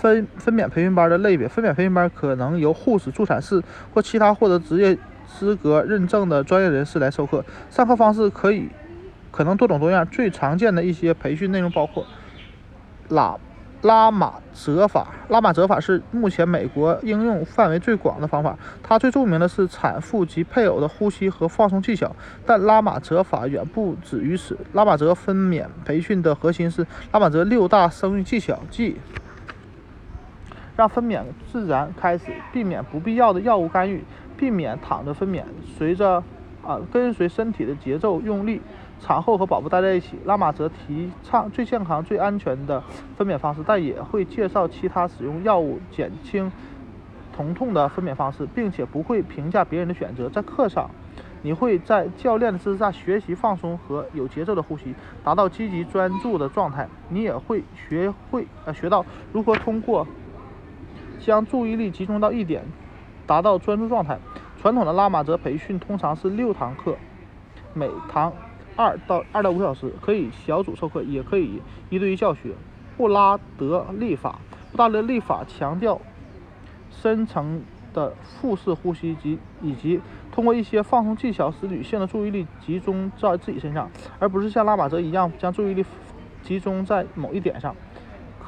分分娩培训班的类别，分娩培训班可能由护士、助产士或其他获得职业资格认证的专业人士来授课。上课方式可以可能多种多样，最常见的一些培训内容包括拉拉玛泽法。拉玛泽法是目前美国应用范围最广的方法，它最著名的是产妇及配偶的呼吸和放松技巧。但拉玛泽法远不止于此，拉玛泽分娩培训的核心是拉玛泽六大生育技巧，即让分娩自然开始，避免不必要的药物干预，避免躺着分娩，随着啊跟随身体的节奏用力。产后和宝宝待在一起。拉玛泽提倡最健康、最安全的分娩方式，但也会介绍其他使用药物减轻疼痛的分娩方式，并且不会评价别人的选择。在课上，你会在教练的支持下学习放松和有节奏的呼吸，达到积极专注的状态。你也会学会呃学到如何通过。将注意力集中到一点，达到专注状态。传统的拉玛泽培训通常是六堂课，每堂二到二到五小时，可以小组授课，也可以一对一教学。布拉德利法，布拉德利法强调深层的腹式呼吸及以及通过一些放松技巧，使女性的注意力集中在自己身上，而不是像拉玛泽一样将注意力集中在某一点上。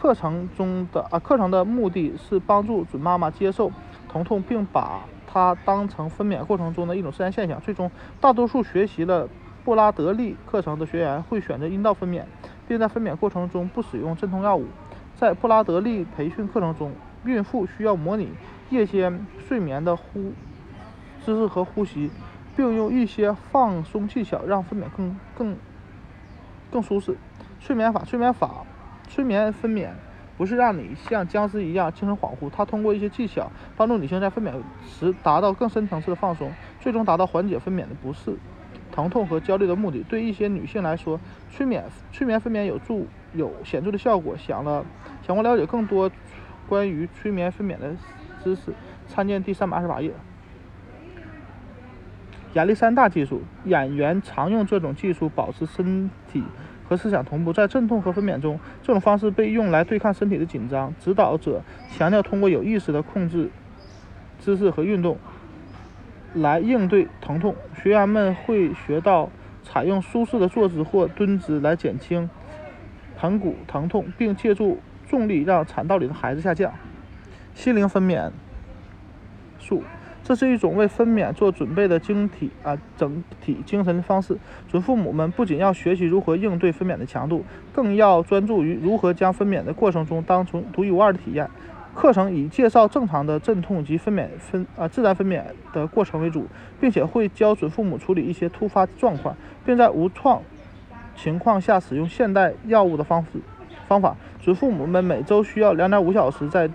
课程中的啊，课程的目的是帮助准妈妈接受疼痛，并把它当成分娩过程中的一种自然现象。最终，大多数学习了布拉德利课程的学员会选择阴道分娩，并在分娩过程中不使用镇痛药物。在布拉德利培训课程中，孕妇需要模拟夜间睡眠的呼姿势和呼吸，并用一些放松技巧让分娩更更更舒适。睡眠法，睡眠法。催眠分娩不是让你像僵尸一样精神恍惚，它通过一些技巧帮助女性在分娩时达到更深层次的放松，最终达到缓解分娩的不适、疼痛和焦虑的目的。对一些女性来说，催眠催眠分娩有助有显著的效果。想了想过了解更多关于催眠分娩的知识，参见第三百二十八页。亚历山大技术，演员常用这种技术保持身体。和思想同步，在阵痛和分娩中，这种方式被用来对抗身体的紧张。指导者强调通过有意识的控制姿势和运动来应对疼痛。学员们会学到采用舒适的坐姿或蹲姿来减轻盆骨疼痛，并借助重力让产道里的孩子下降。心灵分娩术。这是一种为分娩做准备的精体啊整体精神的方式。准父母们不仅要学习如何应对分娩的强度，更要专注于如何将分娩的过程中当成独一无二的体验。课程以介绍正常的阵痛及分娩分啊自然分娩的过程为主，并且会教准父母处理一些突发状况，并在无创情况下使用现代药物的方式方法。准父母们每周需要两点五小时在。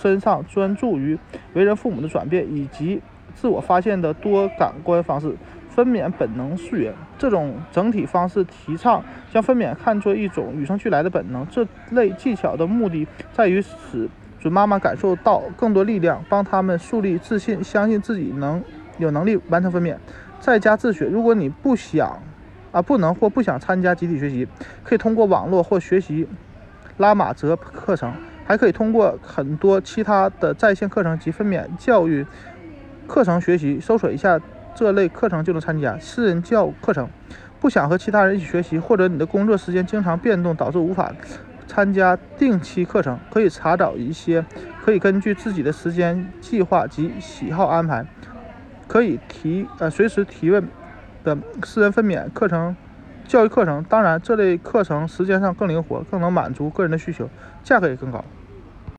身上专注于为人父母的转变以及自我发现的多感官方式，分娩本能溯源。这种整体方式提倡将分娩看作一种与生俱来的本能。这类技巧的目的在于使准妈妈感受到更多力量，帮他们树立自信，相信自己能有能力完成分娩。在家自学，如果你不想啊不能或不想参加集体学习，可以通过网络或学习拉玛泽课程。还可以通过很多其他的在线课程及分娩教育课程学习，搜索一下这类课程就能参加私人教课程。不想和其他人一起学习，或者你的工作时间经常变动导致无法参加定期课程，可以查找一些可以根据自己的时间计划及喜好安排，可以提呃随时提问的私人分娩课程。教育课程，当然这类课程时间上更灵活，更能满足个人的需求，价格也更高。